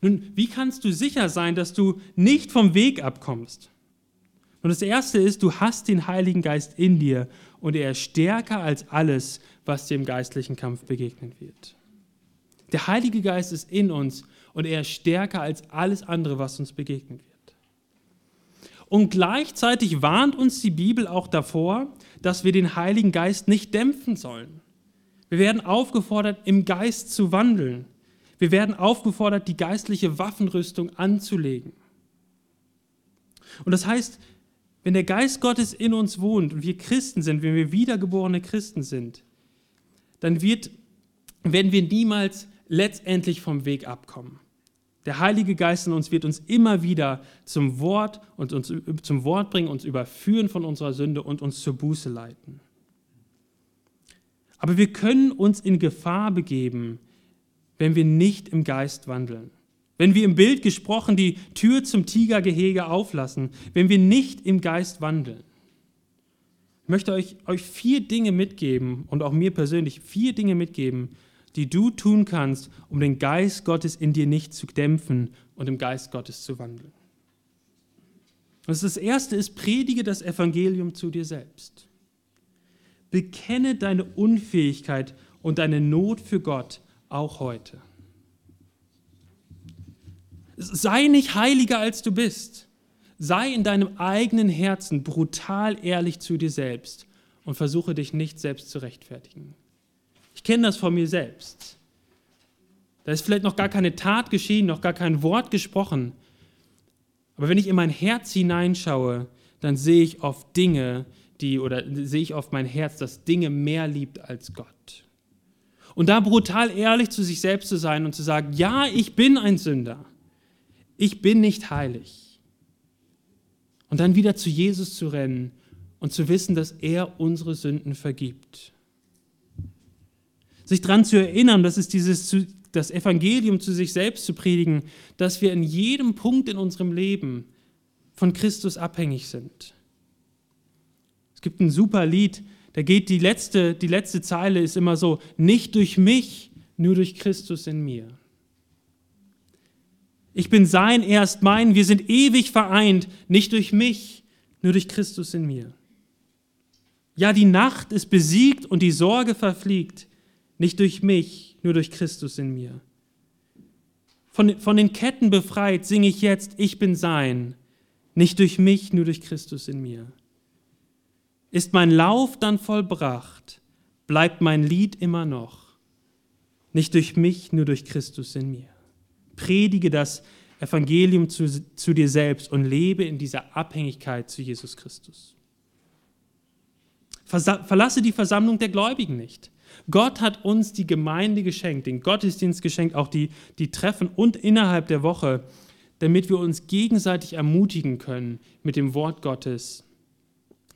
Nun, wie kannst du sicher sein, dass du nicht vom Weg abkommst? Und das Erste ist, du hast den Heiligen Geist in dir und er ist stärker als alles, was dir im geistlichen Kampf begegnen wird. Der Heilige Geist ist in uns und er ist stärker als alles andere, was uns begegnen wird. Und gleichzeitig warnt uns die Bibel auch davor, dass wir den Heiligen Geist nicht dämpfen sollen. Wir werden aufgefordert, im Geist zu wandeln. Wir werden aufgefordert, die geistliche Waffenrüstung anzulegen. Und das heißt, wenn der Geist Gottes in uns wohnt und wir Christen sind, wenn wir wiedergeborene Christen sind, dann wird, werden wir niemals letztendlich vom Weg abkommen. Der Heilige Geist in uns wird uns immer wieder zum Wort und uns zum Wort bringen, uns überführen von unserer Sünde und uns zur Buße leiten. Aber wir können uns in Gefahr begeben, wenn wir nicht im Geist wandeln. Wenn wir im Bild gesprochen die Tür zum Tigergehege auflassen, wenn wir nicht im Geist wandeln. Ich möchte euch, euch vier Dinge mitgeben und auch mir persönlich vier Dinge mitgeben, die du tun kannst, um den Geist Gottes in dir nicht zu dämpfen und im Geist Gottes zu wandeln. Und das erste ist, predige das Evangelium zu dir selbst. Bekenne deine Unfähigkeit und deine Not für Gott auch heute. Sei nicht heiliger, als du bist. Sei in deinem eigenen Herzen brutal ehrlich zu dir selbst und versuche dich nicht selbst zu rechtfertigen. Ich kenne das von mir selbst. Da ist vielleicht noch gar keine Tat geschehen, noch gar kein Wort gesprochen. Aber wenn ich in mein Herz hineinschaue, dann sehe ich oft Dinge, die, oder sehe ich oft mein Herz, das Dinge mehr liebt als Gott. Und da brutal ehrlich zu sich selbst zu sein und zu sagen, ja, ich bin ein Sünder. Ich bin nicht heilig. Und dann wieder zu Jesus zu rennen und zu wissen, dass er unsere Sünden vergibt. Sich daran zu erinnern, das ist dieses, das Evangelium zu sich selbst zu predigen, dass wir in jedem Punkt in unserem Leben von Christus abhängig sind. Es gibt ein super Lied, da geht die letzte, die letzte Zeile ist immer so, nicht durch mich, nur durch Christus in mir. Ich bin sein, er ist mein, wir sind ewig vereint, nicht durch mich, nur durch Christus in mir. Ja, die Nacht ist besiegt und die Sorge verfliegt, nicht durch mich, nur durch Christus in mir. Von, von den Ketten befreit singe ich jetzt, ich bin sein, nicht durch mich, nur durch Christus in mir. Ist mein Lauf dann vollbracht, bleibt mein Lied immer noch, nicht durch mich, nur durch Christus in mir. Predige das Evangelium zu, zu dir selbst und lebe in dieser Abhängigkeit zu Jesus Christus. Verlasse die Versammlung der Gläubigen nicht. Gott hat uns die Gemeinde geschenkt, den Gottesdienst geschenkt, auch die, die Treffen und innerhalb der Woche, damit wir uns gegenseitig ermutigen können mit dem Wort Gottes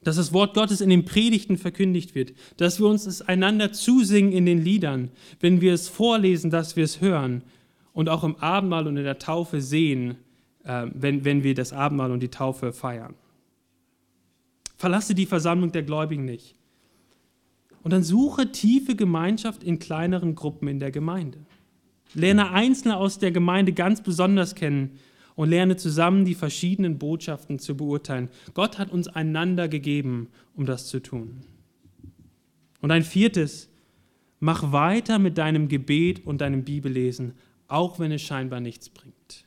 dass das Wort Gottes in den Predigten verkündigt wird, dass wir uns es einander zusingen in den Liedern, wenn wir es vorlesen, dass wir es hören und auch im Abendmahl und in der Taufe sehen, äh, wenn, wenn wir das Abendmahl und die Taufe feiern. Verlasse die Versammlung der Gläubigen nicht. Und dann suche tiefe Gemeinschaft in kleineren Gruppen in der Gemeinde. Lerne Einzelne aus der Gemeinde ganz besonders kennen und lerne zusammen die verschiedenen Botschaften zu beurteilen. Gott hat uns einander gegeben, um das zu tun. Und ein viertes, mach weiter mit deinem Gebet und deinem Bibellesen, auch wenn es scheinbar nichts bringt.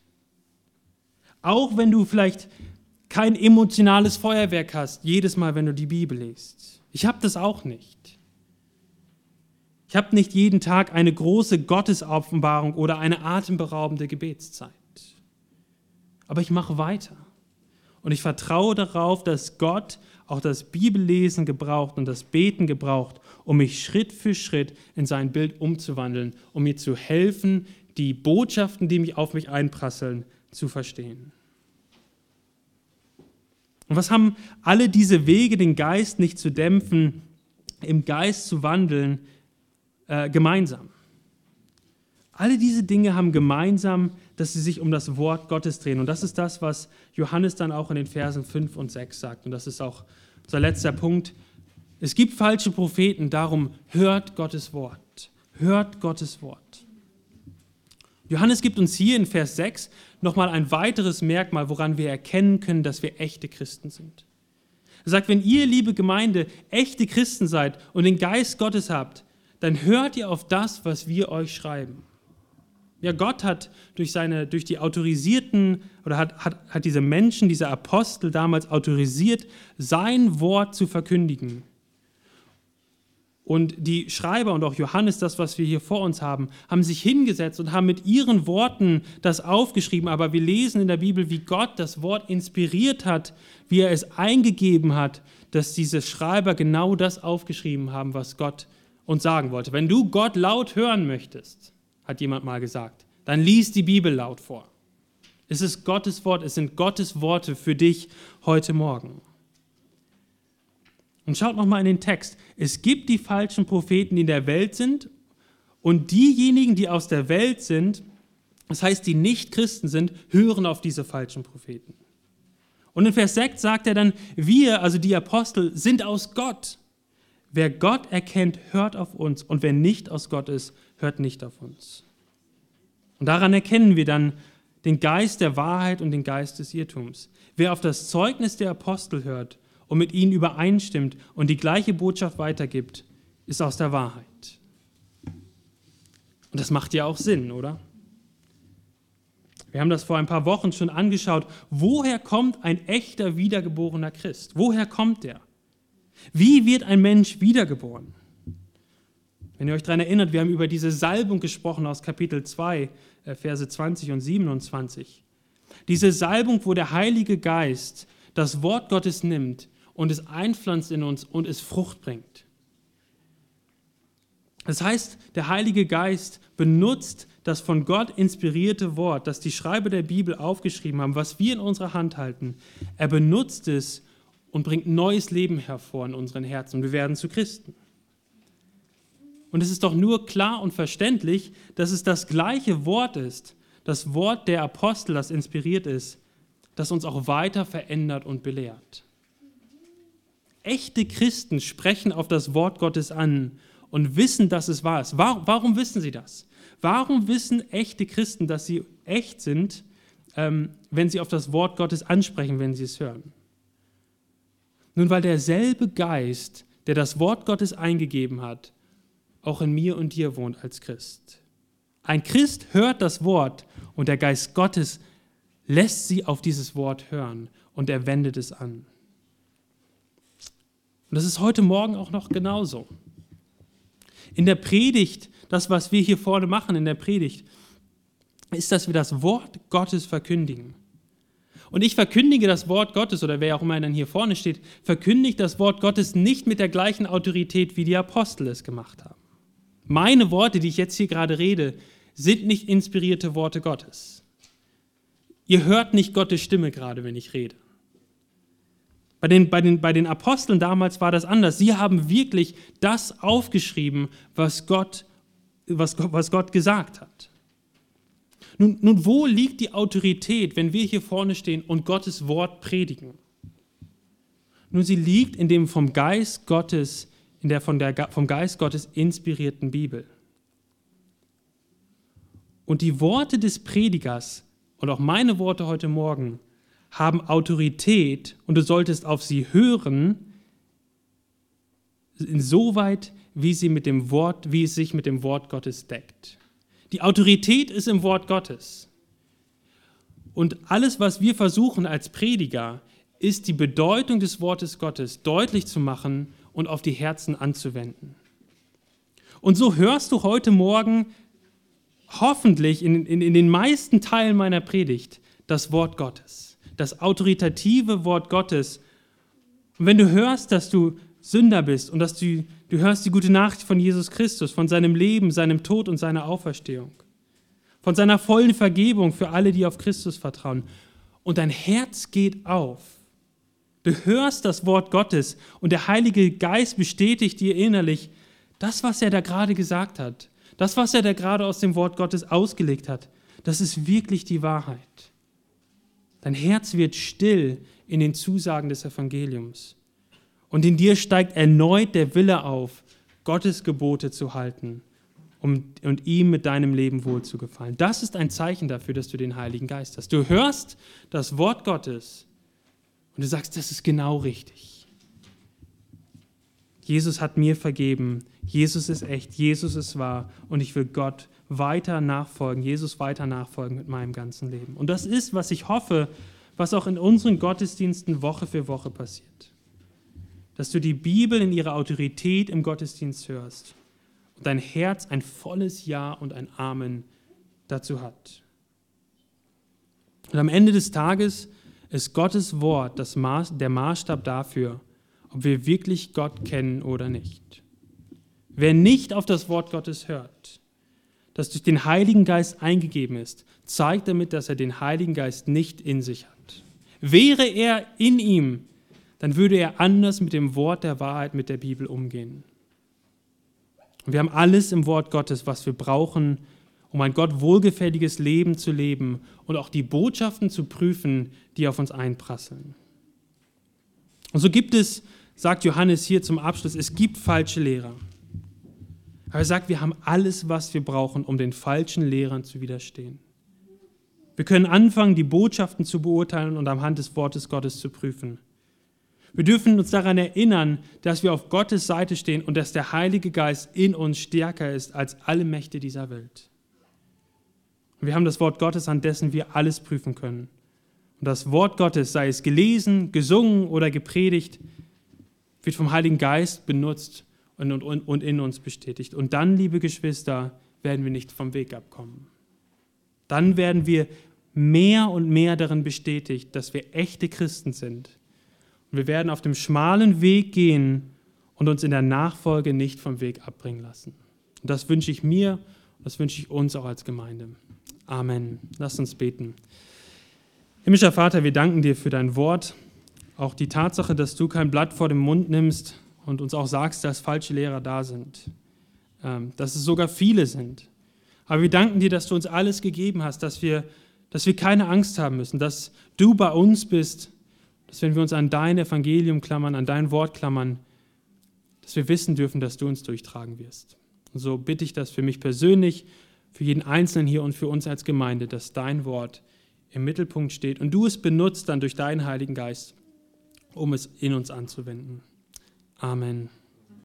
Auch wenn du vielleicht kein emotionales Feuerwerk hast, jedes Mal, wenn du die Bibel liest. Ich habe das auch nicht. Ich habe nicht jeden Tag eine große Gottesoffenbarung oder eine atemberaubende Gebetszeit aber ich mache weiter. Und ich vertraue darauf, dass Gott auch das Bibellesen gebraucht und das Beten gebraucht, um mich Schritt für Schritt in sein Bild umzuwandeln, um mir zu helfen, die Botschaften, die mich auf mich einprasseln, zu verstehen. Und was haben alle diese Wege, den Geist nicht zu dämpfen, im Geist zu wandeln, äh, gemeinsam? Alle diese Dinge haben gemeinsam, dass sie sich um das Wort Gottes drehen. Und das ist das, was Johannes dann auch in den Versen 5 und 6 sagt. Und das ist auch unser letzter Punkt. Es gibt falsche Propheten, darum hört Gottes Wort. Hört Gottes Wort. Johannes gibt uns hier in Vers 6 nochmal ein weiteres Merkmal, woran wir erkennen können, dass wir echte Christen sind. Er sagt, wenn ihr, liebe Gemeinde, echte Christen seid und den Geist Gottes habt, dann hört ihr auf das, was wir euch schreiben. Ja, Gott hat durch, seine, durch die autorisierten oder hat, hat, hat diese Menschen, diese Apostel damals autorisiert, sein Wort zu verkündigen. Und die Schreiber und auch Johannes, das, was wir hier vor uns haben, haben sich hingesetzt und haben mit ihren Worten das aufgeschrieben. Aber wir lesen in der Bibel, wie Gott das Wort inspiriert hat, wie er es eingegeben hat, dass diese Schreiber genau das aufgeschrieben haben, was Gott uns sagen wollte. Wenn du Gott laut hören möchtest, hat jemand mal gesagt. Dann lies die Bibel laut vor. Es ist Gottes Wort, es sind Gottes Worte für dich heute Morgen. Und schaut nochmal in den Text. Es gibt die falschen Propheten, die in der Welt sind, und diejenigen, die aus der Welt sind, das heißt, die nicht Christen sind, hören auf diese falschen Propheten. Und in Vers 6 sagt er dann, wir, also die Apostel, sind aus Gott. Wer Gott erkennt, hört auf uns, und wer nicht aus Gott ist, hört nicht auf uns. Und daran erkennen wir dann den Geist der Wahrheit und den Geist des Irrtums. Wer auf das Zeugnis der Apostel hört und mit ihnen übereinstimmt und die gleiche Botschaft weitergibt, ist aus der Wahrheit. Und das macht ja auch Sinn, oder? Wir haben das vor ein paar Wochen schon angeschaut. Woher kommt ein echter wiedergeborener Christ? Woher kommt der? Wie wird ein Mensch wiedergeboren? Wenn ihr euch daran erinnert, wir haben über diese Salbung gesprochen aus Kapitel 2, äh, Verse 20 und 27. Diese Salbung, wo der Heilige Geist das Wort Gottes nimmt und es einpflanzt in uns und es Frucht bringt. Das heißt, der Heilige Geist benutzt das von Gott inspirierte Wort, das die Schreiber der Bibel aufgeschrieben haben, was wir in unserer Hand halten. Er benutzt es und bringt neues Leben hervor in unseren Herzen und wir werden zu Christen. Und es ist doch nur klar und verständlich, dass es das gleiche Wort ist, das Wort der Apostel, das inspiriert ist, das uns auch weiter verändert und belehrt. Echte Christen sprechen auf das Wort Gottes an und wissen, dass es wahr ist. Warum, warum wissen sie das? Warum wissen echte Christen, dass sie echt sind, ähm, wenn sie auf das Wort Gottes ansprechen, wenn sie es hören? Nun, weil derselbe Geist, der das Wort Gottes eingegeben hat, auch in mir und dir wohnt als Christ. Ein Christ hört das Wort und der Geist Gottes lässt sie auf dieses Wort hören und er wendet es an. Und das ist heute Morgen auch noch genauso. In der Predigt, das, was wir hier vorne machen in der Predigt, ist, dass wir das Wort Gottes verkündigen. Und ich verkündige das Wort Gottes, oder wer auch immer dann hier vorne steht, verkündigt das Wort Gottes nicht mit der gleichen Autorität, wie die Apostel es gemacht haben. Meine Worte, die ich jetzt hier gerade rede, sind nicht inspirierte Worte Gottes. Ihr hört nicht Gottes Stimme gerade, wenn ich rede. Bei den, bei, den, bei den Aposteln damals war das anders. Sie haben wirklich das aufgeschrieben, was Gott, was, was Gott gesagt hat. Nun, nun, wo liegt die Autorität, wenn wir hier vorne stehen und Gottes Wort predigen? Nun, sie liegt in dem vom Geist Gottes, in der, von der vom Geist Gottes inspirierten Bibel. Und die Worte des Predigers und auch meine Worte heute Morgen haben Autorität und du solltest auf sie hören, insoweit, wie sie mit dem Wort, wie es sich mit dem Wort Gottes deckt. Die Autorität ist im Wort Gottes. Und alles, was wir versuchen als Prediger, ist die Bedeutung des Wortes Gottes deutlich zu machen und auf die Herzen anzuwenden. Und so hörst du heute Morgen hoffentlich in, in, in den meisten Teilen meiner Predigt das Wort Gottes das autoritative Wort Gottes. Und wenn du hörst, dass du Sünder bist und dass du, du hörst die gute Nachricht von Jesus Christus, von seinem Leben, seinem Tod und seiner Auferstehung, von seiner vollen Vergebung für alle, die auf Christus vertrauen, und dein Herz geht auf, du hörst das Wort Gottes und der Heilige Geist bestätigt dir innerlich, das, was er da gerade gesagt hat, das, was er da gerade aus dem Wort Gottes ausgelegt hat, das ist wirklich die Wahrheit. Dein Herz wird still in den Zusagen des Evangeliums. Und in dir steigt erneut der Wille auf, Gottes Gebote zu halten um, und ihm mit deinem Leben wohlzugefallen. Das ist ein Zeichen dafür, dass du den Heiligen Geist hast. Du hörst das Wort Gottes und du sagst, das ist genau richtig. Jesus hat mir vergeben, Jesus ist echt, Jesus ist wahr und ich will Gott weiter nachfolgen, Jesus weiter nachfolgen mit meinem ganzen Leben. Und das ist, was ich hoffe, was auch in unseren Gottesdiensten Woche für Woche passiert. Dass du die Bibel in ihrer Autorität im Gottesdienst hörst und dein Herz ein volles Ja und ein Amen dazu hat. Und am Ende des Tages ist Gottes Wort das Maß, der Maßstab dafür, ob wir wirklich Gott kennen oder nicht. Wer nicht auf das Wort Gottes hört, das durch den Heiligen Geist eingegeben ist, zeigt damit, dass er den Heiligen Geist nicht in sich hat. Wäre er in ihm, dann würde er anders mit dem Wort der Wahrheit, mit der Bibel umgehen. Und wir haben alles im Wort Gottes, was wir brauchen, um ein Gott wohlgefälliges Leben zu leben und auch die Botschaften zu prüfen, die auf uns einprasseln. Und so gibt es, sagt Johannes hier zum Abschluss, es gibt falsche Lehrer. Aber er sagt, wir haben alles, was wir brauchen, um den falschen Lehrern zu widerstehen. Wir können anfangen, die Botschaften zu beurteilen und am Hand des Wortes Gottes zu prüfen. Wir dürfen uns daran erinnern, dass wir auf Gottes Seite stehen und dass der Heilige Geist in uns stärker ist als alle Mächte dieser Welt. Und wir haben das Wort Gottes, an dessen wir alles prüfen können. Und das Wort Gottes, sei es gelesen, gesungen oder gepredigt, wird vom Heiligen Geist benutzt und, und, und in uns bestätigt. Und dann, liebe Geschwister, werden wir nicht vom Weg abkommen. Dann werden wir mehr und mehr darin bestätigt, dass wir echte Christen sind. Wir werden auf dem schmalen Weg gehen und uns in der Nachfolge nicht vom Weg abbringen lassen. Und das wünsche ich mir, das wünsche ich uns auch als Gemeinde. Amen. Lass uns beten. Himmlischer Vater, wir danken dir für dein Wort, auch die Tatsache, dass du kein Blatt vor dem Mund nimmst und uns auch sagst, dass falsche Lehrer da sind, ähm, dass es sogar viele sind. Aber wir danken dir, dass du uns alles gegeben hast, dass wir, dass wir keine Angst haben müssen, dass du bei uns bist, dass wenn wir uns an dein Evangelium klammern, an dein Wort klammern, dass wir wissen dürfen, dass du uns durchtragen wirst. Und so bitte ich das für mich persönlich, für jeden Einzelnen hier und für uns als Gemeinde, dass dein Wort im Mittelpunkt steht und du es benutzt dann durch deinen Heiligen Geist, um es in uns anzuwenden. Amen.